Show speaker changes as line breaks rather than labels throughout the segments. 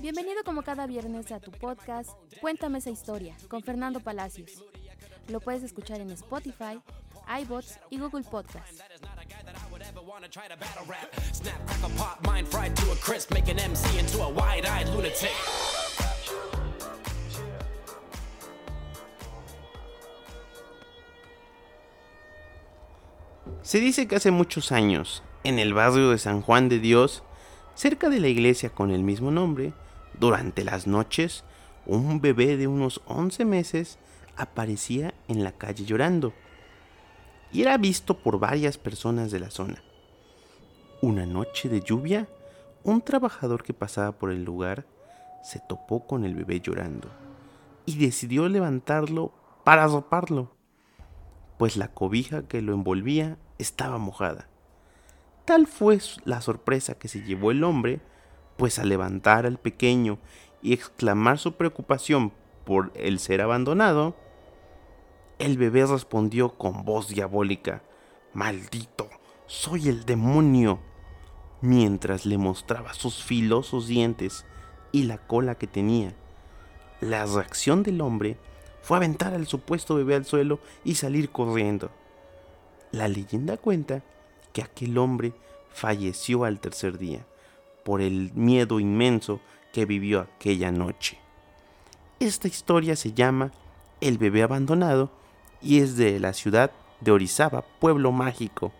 Bienvenido como cada viernes a tu podcast Cuéntame esa historia con Fernando Palacios. Lo puedes escuchar en Spotify, iBots y Google Podcasts.
Se dice que hace muchos años, en el barrio de San Juan de Dios, cerca de la iglesia con el mismo nombre, durante las noches, un bebé de unos 11 meses aparecía en la calle llorando y era visto por varias personas de la zona. Una noche de lluvia, un trabajador que pasaba por el lugar se topó con el bebé llorando y decidió levantarlo para arroparlo, pues la cobija que lo envolvía estaba mojada. Tal fue la sorpresa que se llevó el hombre, pues al levantar al pequeño y exclamar su preocupación por el ser abandonado, el bebé respondió con voz diabólica, Maldito, soy el demonio, mientras le mostraba sus filosos dientes y la cola que tenía. La reacción del hombre fue aventar al supuesto bebé al suelo y salir corriendo. La leyenda cuenta que aquel hombre falleció al tercer día por el miedo inmenso que vivió aquella noche. Esta historia se llama El bebé abandonado y es de la ciudad de Orizaba, pueblo mágico.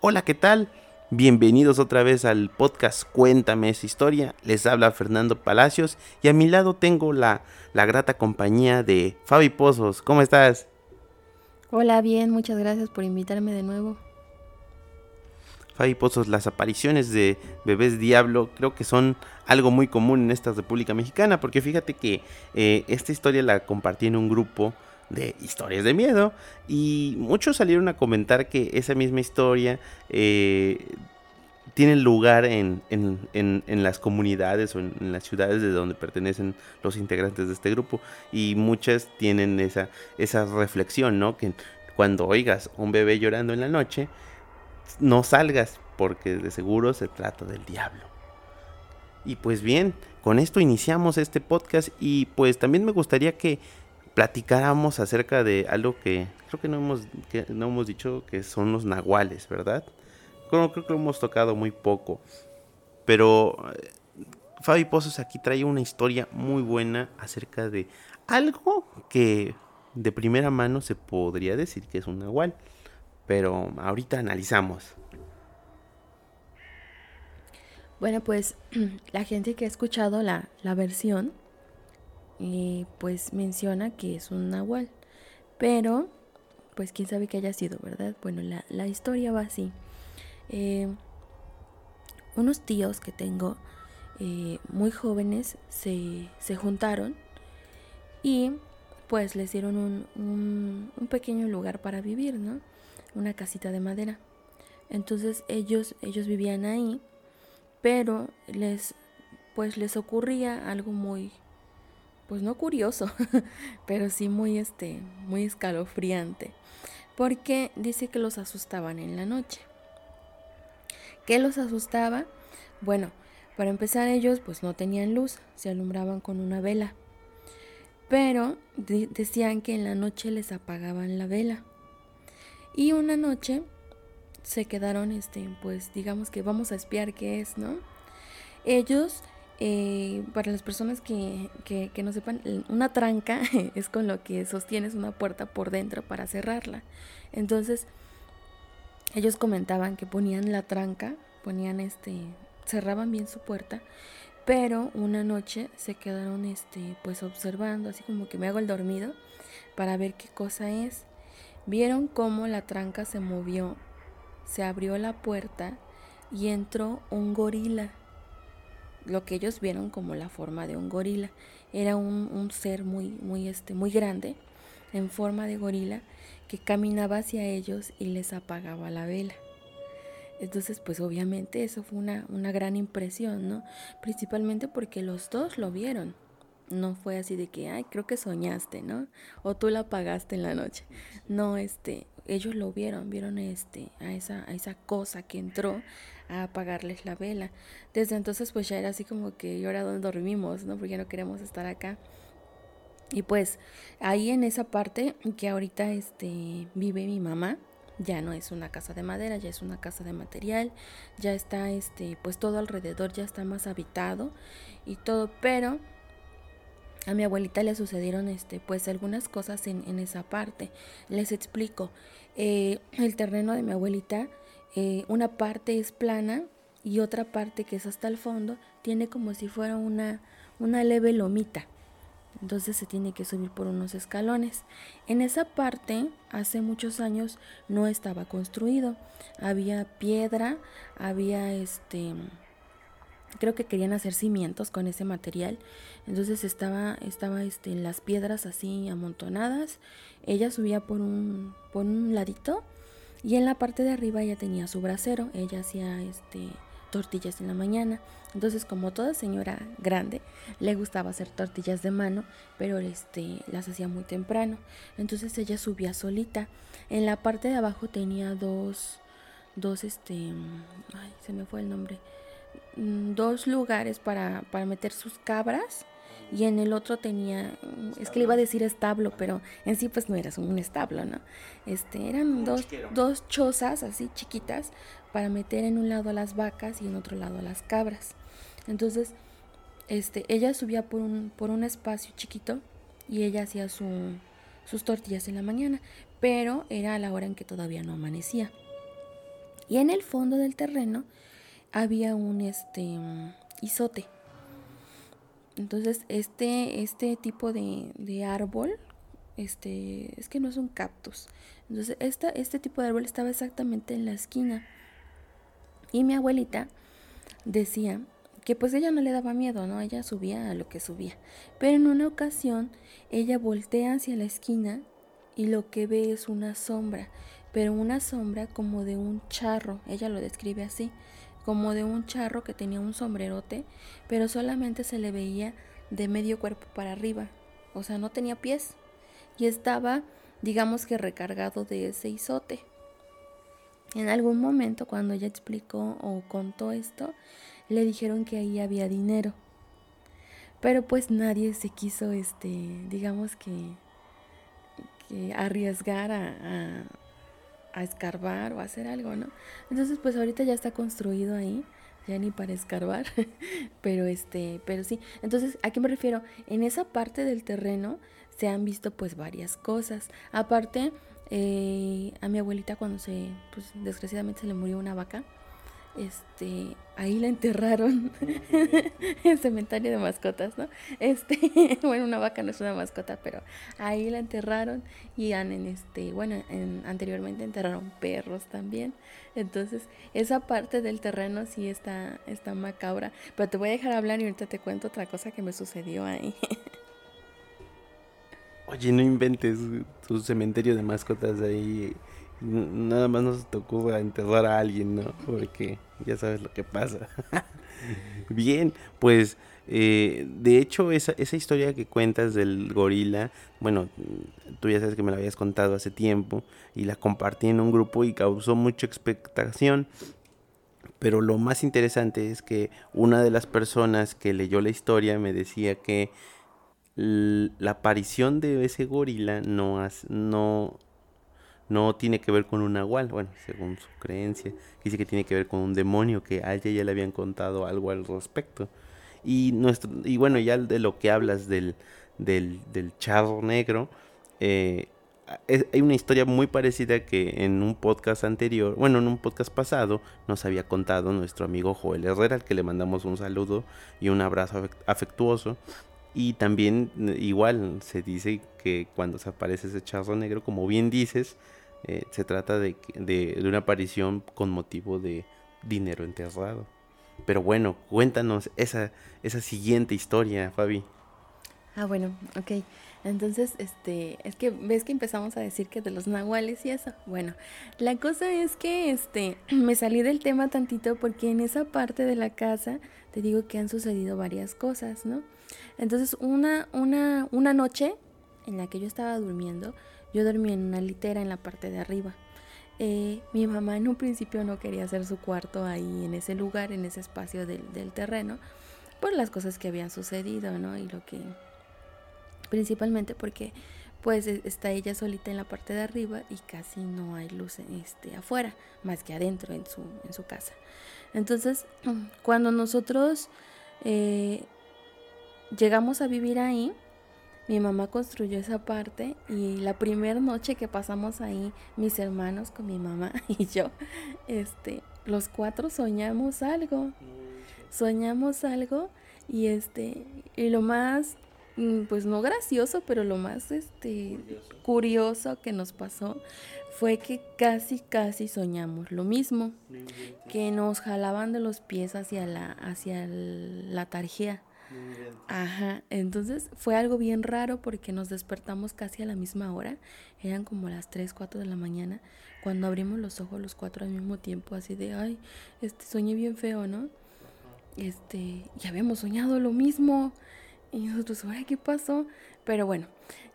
Hola, ¿qué tal? Bienvenidos otra vez al podcast Cuéntame esa historia. Les habla Fernando Palacios y a mi lado tengo la, la grata compañía de Fabi Pozos. ¿Cómo estás?
Hola, bien, muchas gracias por invitarme de nuevo.
Fabi Pozos, las apariciones de bebés diablo creo que son algo muy común en esta República Mexicana, porque fíjate que eh, esta historia la compartí en un grupo de historias de miedo y muchos salieron a comentar que esa misma historia eh, tiene lugar en, las comunidades o en, las ciudades de donde pertenecen los integrantes de este grupo y muchas tienen esa, esa reflexión, ¿no? Que cuando oigas un bebé llorando en la noche, no salgas porque de seguro se trata del diablo. Y pues bien, con esto iniciamos este podcast y pues también me gustaría que platicáramos acerca de algo que creo que no hemos, no hemos dicho que son los nahuales, ¿verdad? Creo, creo que lo hemos tocado muy poco. Pero eh, Fabi Pozos aquí trae una historia muy buena acerca de algo que de primera mano se podría decir que es un nahual. Pero ahorita analizamos.
Bueno, pues la gente que ha escuchado la, la versión eh, pues menciona que es un nahual. Pero, pues quién sabe que haya sido, ¿verdad? Bueno, la, historia va así. Eh, unos tíos que tengo eh, muy jóvenes se, juntaron y pues les dieron un, un, pequeño lugar para vivir, ¿no? Una casita de madera. Entonces ellos, ellos vivían ahí, pero les, pues les ocurría algo muy, pues no curioso, pero sí muy este, muy escalofriante, porque dice que los asustaban en la noche. ¿Qué los asustaba? Bueno, para empezar ellos pues no tenían luz, se alumbraban con una vela. Pero decían que en la noche les apagaban la vela. Y una noche se quedaron, este, pues digamos que vamos a espiar qué es, ¿no? Ellos eh, para las personas que, que, no sepan, una tranca es con lo que sostienes una puerta por dentro para cerrarla. Entonces, ellos comentaban que ponían la tranca, ponían este, cerraban bien su puerta, pero una noche se quedaron este, pues observando, así como que me hago el dormido, para ver qué cosa es. Vieron cómo la tranca se movió, se abrió la puerta y entró un gorila lo que ellos vieron como la forma de un gorila. Era un, ser muy, muy, este, muy grande, en forma de gorila, que caminaba hacia ellos y les apagaba la vela. Entonces, pues obviamente eso fue una, una gran impresión, ¿no? Principalmente porque los dos lo vieron. No fue así de que, ay, creo que soñaste, ¿no? O tú la apagaste en la noche. No, este, ellos lo vieron, vieron este, a, esa, a esa cosa que entró a apagarles la vela. Desde entonces pues ya era así como que, ¿y ahora dónde dormimos? ¿no? Porque no queremos estar acá. Y pues ahí en esa parte que ahorita este, vive mi mamá, ya no es una casa de madera, ya es una casa de material, ya está este, pues todo alrededor ya está más habitado y todo, pero a mi abuelita le sucedieron este, pues algunas cosas en, en esa parte. Les explico. Eh, el terreno de mi abuelita, eh, una parte es plana y otra parte que es hasta el fondo, tiene como si fuera una, una leve lomita. Entonces se tiene que subir por unos escalones. En esa parte, hace muchos años, no estaba construido. Había piedra, había este creo que querían hacer cimientos con ese material. Entonces estaba, estaba este, las piedras así amontonadas. Ella subía por un, por un ladito y en la parte de arriba ella tenía su brasero. Ella hacía este, tortillas en la mañana. Entonces, como toda señora grande, le gustaba hacer tortillas de mano, pero este, las hacía muy temprano. Entonces ella subía solita. En la parte de abajo tenía dos, dos, este, ay, se me fue el nombre dos lugares para, para meter sus cabras y en el otro tenía, es que le iba a decir establo, pero en sí pues no era un establo, ¿no? Este, eran dos, dos chozas así chiquitas para meter en un lado a las vacas y en otro lado a las cabras. Entonces, este, ella subía por un, por un espacio chiquito y ella hacía su, sus tortillas en la mañana, pero era a la hora en que todavía no amanecía. Y en el fondo del terreno había un este isote. Entonces, este, este tipo de, árbol, este, es que no es un cactus. Entonces, esta, este tipo de árbol estaba exactamente en la esquina. Y mi abuelita decía que pues ella no le daba miedo, ¿no? Ella subía a lo que subía. Pero en una ocasión, ella voltea hacia la esquina y lo que ve es una sombra, pero una sombra como de un charro, ella lo describe así como de un charro que tenía un sombrerote, pero solamente se le veía de medio cuerpo para arriba, o sea, no tenía pies, y estaba, digamos que recargado de ese isote. En algún momento, cuando ella explicó o contó esto, le dijeron que ahí había dinero. Pero pues nadie se quiso, este, digamos que, que arriesgar a, a escarbar o a hacer algo, ¿no? Entonces, pues ahorita ya está construido ahí, ya ni para escarbar, pero este, pero sí. Entonces, ¿a qué me refiero? En esa parte del terreno se han visto pues varias cosas. Aparte, eh, a mi abuelita cuando se, pues desgraciadamente se le murió una vaca, este, ahí la enterraron en cementerio de mascotas, ¿no? Este, bueno, una vaca no es una mascota, pero ahí la enterraron y han en este, bueno, anteriormente enterraron perros también. Entonces, esa parte del terreno sí está, está macabra. Pero te voy a dejar hablar y ahorita te cuento otra cosa que me sucedió ahí.
Oye, no inventes tu cementerio de mascotas ahí nada más nos tocó enterrar a alguien, ¿no? Porque ya sabes lo que pasa. Bien, pues eh, de hecho esa, esa historia que cuentas del gorila, bueno, tú ya sabes que me la habías contado hace tiempo y la compartí en un grupo y causó mucha expectación. Pero lo más interesante es que una de las personas que leyó la historia me decía que la aparición de ese gorila no, no no tiene que ver con un nahual, bueno, según su creencia, dice que tiene que ver con un demonio, que a ella ya le habían contado algo al respecto. Y, nuestro, y bueno, ya de lo que hablas del, del, del charro negro, eh, hay una historia muy parecida que en un podcast anterior, bueno, en un podcast pasado, nos había contado nuestro amigo Joel Herrera, al que le mandamos un saludo y un abrazo afectuoso. Y también igual se dice que cuando se aparece ese charro negro, como bien dices, eh, se trata de, de, una aparición con motivo de dinero enterrado. Pero bueno, cuéntanos esa, esa siguiente historia, Fabi.
Ah, bueno, ok. Entonces, este, es que ves que empezamos a decir que de los nahuales y eso. Bueno, la cosa es que este me salí del tema tantito porque en esa parte de la casa te digo que han sucedido varias cosas, ¿no? Entonces, una una una noche en la que yo estaba durmiendo, Yo dormía en una litera en la parte de arriba. Eh, mi mamá en un principio no quería hacer su cuarto ahí en ese lugar, en ese espacio del, del terreno, por las cosas que habían sucedido, ¿no? Y lo que... Principalmente porque pues e, está ella solita en la parte de arriba y casi no hay luz este, afuera, más que adentro en su, en su casa. Entonces, cuando nosotros eh, llegamos a vivir ahí, mi mamá construyó esa parte y la primera noche que pasamos ahí, mis hermanos con mi mamá y yo, este, los cuatro soñamos algo. Soñamos algo y este, y lo más Mm, pues no gracioso, pero lo más este curioso. que nos pasó fue que casi casi soñamos lo mismo, que nos jalaban de los pies hacia la hacia la tarjea. Ajá, entonces fue algo bien raro porque nos despertamos casi a la misma hora, eran como las 3, 4 de la mañana, cuando abrimos los ojos los cuatro al mismo tiempo, así de, ay, este soñé bien feo, ¿no? Este, ya habíamos soñado lo mismo. Y nosotros, ¿ahora qué pasó? Pero bueno,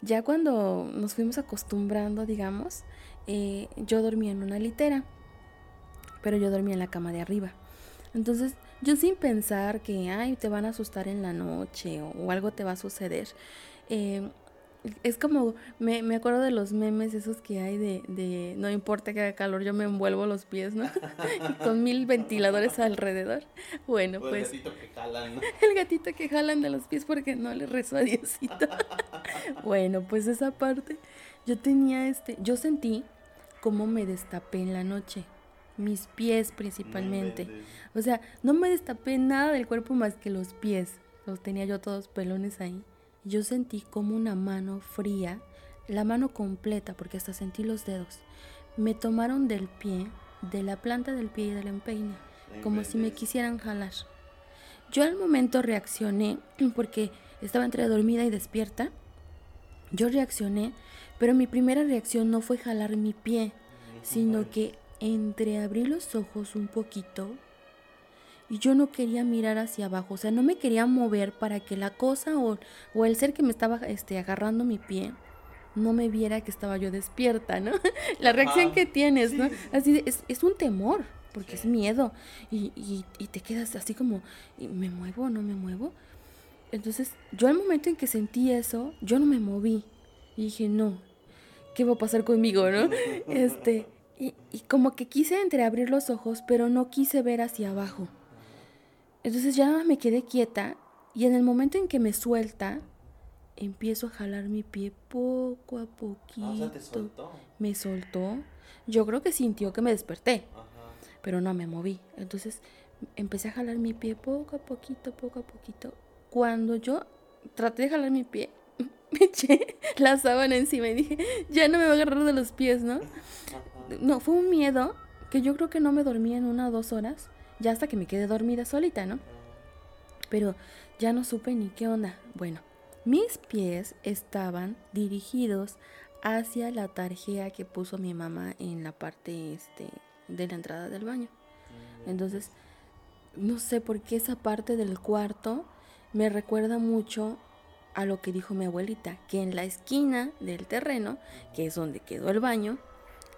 ya cuando nos fuimos acostumbrando, digamos, eh, yo dormía en una litera, pero yo dormía en la cama de arriba. Entonces, yo sin pensar que, ay, te van a asustar en la noche o, algo te va a suceder, eh, es como, me, me, acuerdo de los memes esos que hay de, de, no importa que haga calor, yo me envuelvo los pies, ¿no? Con mil ventiladores alrededor. Bueno, pues... El gatito que jalan, ¿no? El gatito que jalan de los pies porque no le rezo a Diosito. bueno, pues esa parte, yo tenía este, yo sentí cómo me destapé en la noche. Mis pies principalmente. O sea, no me destapé nada del cuerpo más que los pies. Los tenía yo todos pelones ahí yo sentí como una mano fría, la mano completa, porque hasta sentí los dedos, me tomaron del pie, de la planta del pie y del empeine, como si me quisieran jalar. Yo al momento reaccioné, porque estaba entre dormida y despierta. Yo reaccioné, pero mi primera reacción no fue jalar mi pie, sino que entreabrí los ojos un poquito y yo no quería mirar hacia abajo, o sea, no me quería mover para que la cosa o, o el ser que me estaba este, agarrando mi pie no me viera que estaba yo despierta, ¿no? la reacción que tienes, ¿no? Así es, es, un temor, porque es miedo y, y, y, te quedas así como, ¿me muevo o no me muevo? Entonces, yo al momento en que sentí eso, yo no me moví y dije, no, ¿qué va a pasar conmigo, no? Este, y, y como que quise entreabrir los ojos, pero no quise ver hacia abajo. Entonces ya me quedé quieta y en el momento en que me suelta, empiezo a jalar mi pie poco a poquito. Ah, ¿te soltó? Me soltó. Yo creo que sintió que me desperté, pero no me moví. Entonces empecé a jalar mi pie poco a poquito, poco a poquito. Cuando yo traté de jalar mi pie, me eché la sábana encima y dije, ya no me va a agarrar de los pies, ¿no? No, fue un miedo que yo creo que no me dormía en una o dos horas ya hasta que me quedé dormida solita, ¿no? Pero ya no supe ni qué onda. Bueno, mis pies estaban dirigidos hacia la tarjea que puso mi mamá en la parte este, de la entrada del baño. Entonces, no sé por qué esa parte del cuarto me recuerda mucho a lo que dijo mi abuelita, que en la esquina del terreno, que es donde quedó el baño,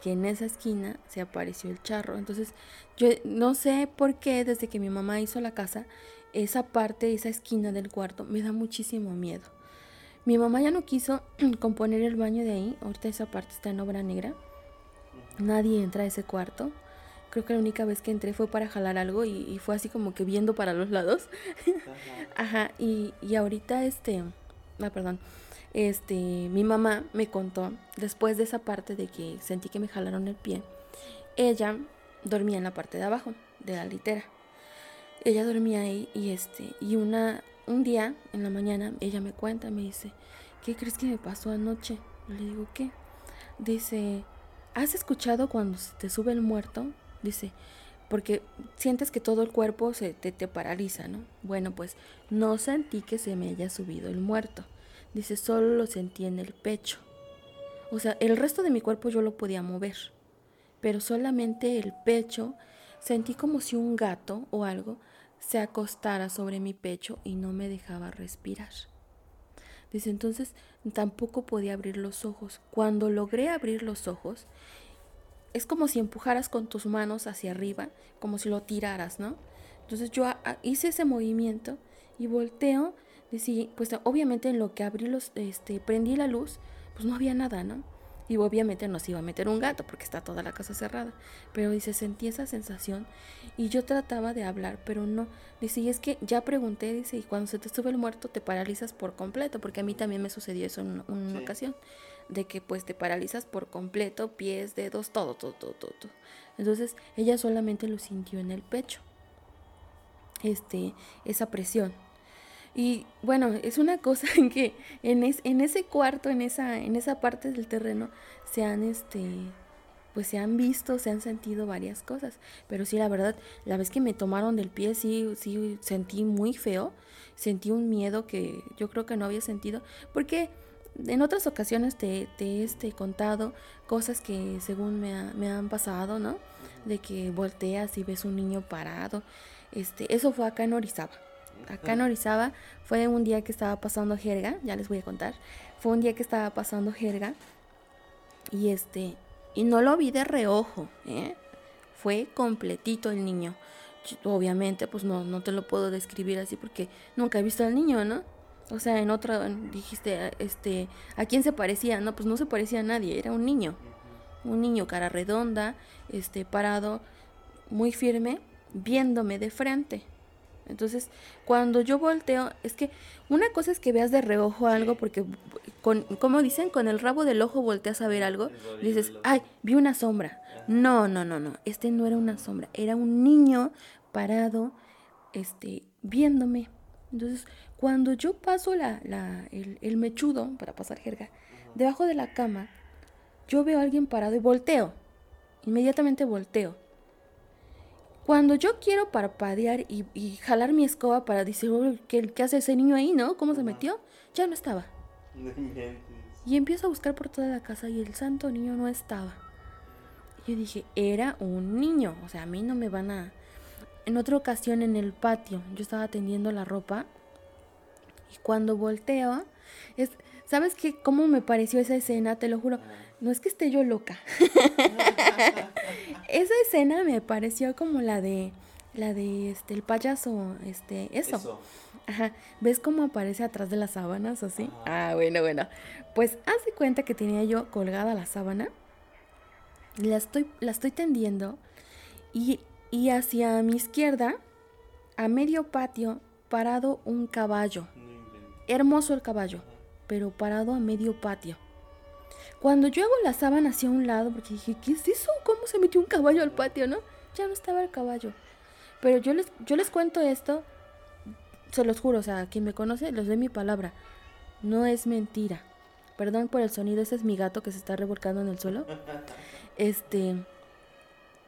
que en esa esquina se apareció el charro. Entonces, yo no sé por qué desde que mi mamá hizo la casa, esa parte, esa esquina del cuarto, me da muchísimo miedo. Mi mamá ya no quiso componer el baño de ahí, ahorita esa parte está en obra negra. Nadie entra a ese cuarto. Creo que la única vez que entré fue para jalar algo y, fue así como que viendo para los lados. Ajá, y, y ahorita este, ah, perdón, este, mi mamá me contó, después de esa parte de que sentí que me jalaron el pie, ella dormía en la parte de abajo de la litera. Ella dormía ahí y este, y una, un día en la mañana ella me cuenta, me dice, ¿qué crees que me pasó anoche? Le digo, ¿qué? Dice, ¿has escuchado cuando te sube el muerto? Dice, porque sientes que todo el cuerpo se te, te paraliza, ¿no? Bueno, pues no sentí que se me haya subido el muerto. Dice, solo lo sentí en el pecho. O sea, el resto de mi cuerpo yo lo podía mover, pero solamente el pecho sentí como si un gato o algo se acostara sobre mi pecho y no me dejaba respirar. Dice, entonces tampoco podía abrir los ojos. Cuando logré abrir los ojos, es como si empujaras con tus manos hacia arriba, como si lo tiraras, ¿no? Entonces yo hice ese movimiento y volteo, decía, pues obviamente en lo que abrí los, este, prendí la luz, pues no había nada, ¿no? Y obviamente no se iba a meter un gato porque está toda la casa cerrada. Pero dice, sentí esa sensación y yo trataba de hablar, pero no. Dice, y es que ya pregunté, dice, y cuando se te sube el muerto te paralizas por completo, porque a mí también me sucedió eso en una, ocasión, de que pues te paralizas por completo, pies, dedos, todo, todo, todo, todo. todo. Entonces ella solamente lo sintió en el pecho, este, esa presión. Y bueno, es una cosa en que en, en ese cuarto, en esa, en esa parte del terreno, se han este pues se han visto, se han sentido varias cosas. Pero sí, la verdad, la vez que me tomaron del pie, sí, sí sentí muy feo. Sentí un miedo que yo creo que no había sentido. Porque en otras ocasiones te, te este, he contado cosas que según me, me han pasado, ¿no? De que volteas y ves un niño parado. Este, eso fue acá en Orizaba acá en Orizaba, fue un día que estaba pasando jerga, ya les voy a contar. Fue un día que estaba pasando jerga y este y no lo vi de reojo, ¿eh? Fue completito el niño. Obviamente, pues no, no te lo puedo describir así porque nunca he visto al niño, ¿no? O sea, en otra dijiste, este, ¿a quién se parecía? No, pues no se parecía a nadie, era un niño. Un niño cara redonda, este, parado, muy firme, viéndome de frente. Entonces, cuando yo volteo, es que una cosa es que veas de reojo algo, porque, con, como dicen, con el rabo del ojo volteas a ver algo, dices, ay, vi una sombra. No, no, no, no, este no era una sombra, era un niño parado, este, viéndome. Entonces, cuando yo paso la, la, el, el mechudo, para pasar jerga, debajo de la cama, yo veo a alguien parado y volteo. Inmediatamente volteo. Cuando yo quiero parpadear y, jalar mi escoba para decir, ¿qué, hace ese niño ahí, no? ¿Cómo se metió? Ya no estaba. y empiezo a buscar por toda la casa y el santo niño no estaba. yo dije, era un niño, o sea, a mí no me van a... En otra ocasión en el patio, yo estaba tendiendo la ropa y cuando volteo, es, ¿sabes qué? ¿Cómo me pareció esa escena? Te lo juro. No es que esté yo loca. Esa escena me pareció como la de la de este el payaso, este, eso. Ajá. ¿Ves cómo aparece atrás de las sábanas así? Ah, bueno, bueno. Pues hace cuenta que tenía yo colgada la sábana. La estoy, la estoy tendiendo. Y, y hacia mi izquierda, a medio patio, parado un caballo. Hermoso el caballo, pero parado a medio patio. Cuando yo hago la sábana hacia un lado, porque dije, ¿qué es eso? ¿Cómo se metió un caballo al patio, no? Ya no estaba el caballo. Pero yo les, yo les cuento esto, se los juro, o sea, quien me conoce, les doy mi palabra. No es mentira. Perdón por el sonido, ese es mi gato que se está revolcando en el suelo. Este,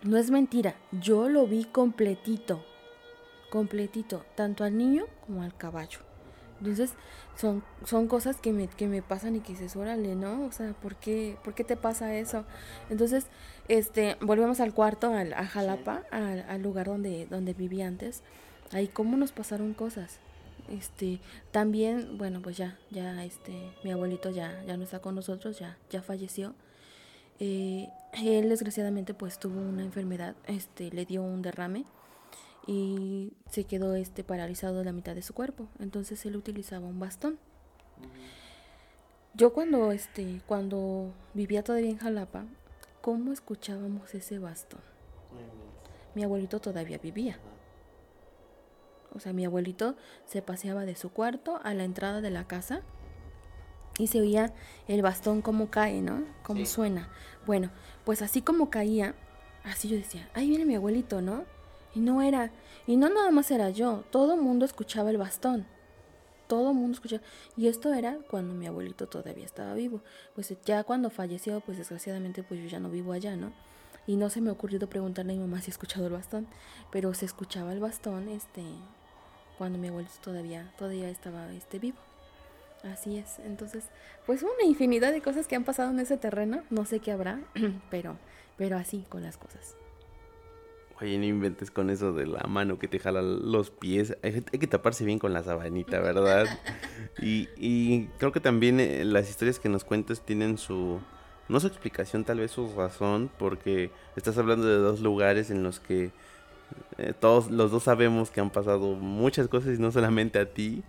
no es mentira. Yo lo vi completito, completito, tanto al niño como al caballo. Entonces, son, son cosas que me, que me pasan y que dices, órale, ¿no? O sea, ¿por qué, ¿por qué te pasa eso? Entonces, este, volvemos al cuarto, al, a Jalapa, al, lugar donde, donde viví antes. Ahí cómo nos pasaron cosas. Este, también, bueno, pues ya, ya, este, mi abuelito ya, ya no está con nosotros, ya, ya falleció. Eh, él desgraciadamente pues tuvo una enfermedad, este, le dio un derrame y se quedó este paralizado de la mitad de su cuerpo. Entonces él utilizaba un bastón. Yo cuando este cuando vivía todavía en Jalapa, ¿cómo escuchábamos ese bastón? Mi abuelito todavía vivía. O sea, mi abuelito se paseaba de su cuarto a la entrada de la casa y se oía el bastón como cae, ¿no? Como suena. Bueno, pues así como caía, así yo decía, ahí viene mi abuelito, ¿no? Y no era, y no nada más era yo, todo el mundo escuchaba el bastón. Todo el mundo escuchaba. Y esto era cuando mi abuelito todavía estaba vivo. Pues ya cuando falleció, pues desgraciadamente pues yo ya no vivo allá, ¿no? Y no se me ha ocurrido preguntarle a mi mamá si ha escuchado el bastón, pero se escuchaba el bastón este cuando mi abuelito todavía todavía estaba este vivo. Así es. Entonces, pues una infinidad de cosas que han pasado en ese terreno, no sé qué habrá, pero pero así con las cosas.
Oye, no inventes con eso de la mano que te jala los pies. Hay, que taparse bien con la sabanita, ¿verdad? y, creo que también eh, las historias que nos cuentas tienen su, no su explicación, tal vez su razón, porque estás hablando de dos lugares en los que eh, todos los dos sabemos que han pasado muchas cosas y no solamente a ti,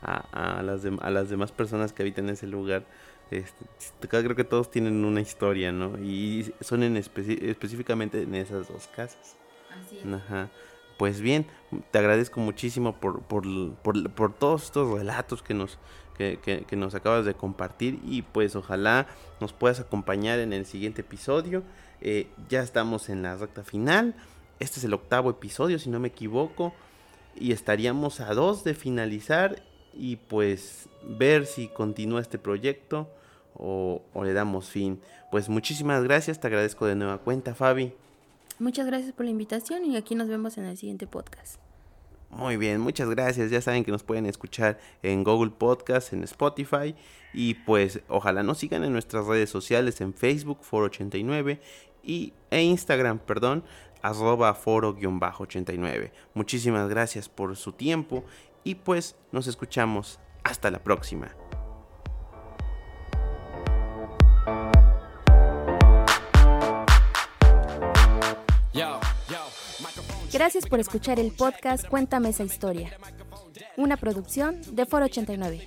a, las, a las demás personas que habitan en ese lugar. Este, creo que todos tienen una historia, ¿no? Y son en específicamente en esas dos casas. Ajá. Pues bien, te agradezco muchísimo por, por, por, todos estos relatos que nos, que, que, nos acabas de compartir y pues ojalá nos puedas acompañar en el siguiente episodio. Eh, ya estamos en la recta final. Este es el octavo episodio, si no me equivoco. Y estaríamos a dos de finalizar y pues ver si continúa este proyecto o, o le damos fin. Pues muchísimas gracias, te agradezco de nueva cuenta, Fabi.
Muchas gracias por la invitación y aquí nos vemos en el siguiente podcast.
Muy bien, muchas gracias. Ya saben que nos pueden escuchar en Google Podcast, en Spotify y pues ojalá nos sigan en nuestras redes sociales en Facebook Foro89 y e Instagram, perdón, arroba foro-89. Muchísimas gracias por su tiempo y pues nos escuchamos. Hasta la próxima.
Gracias por escuchar el podcast Cuéntame esa historia. Una producción de Foro 89.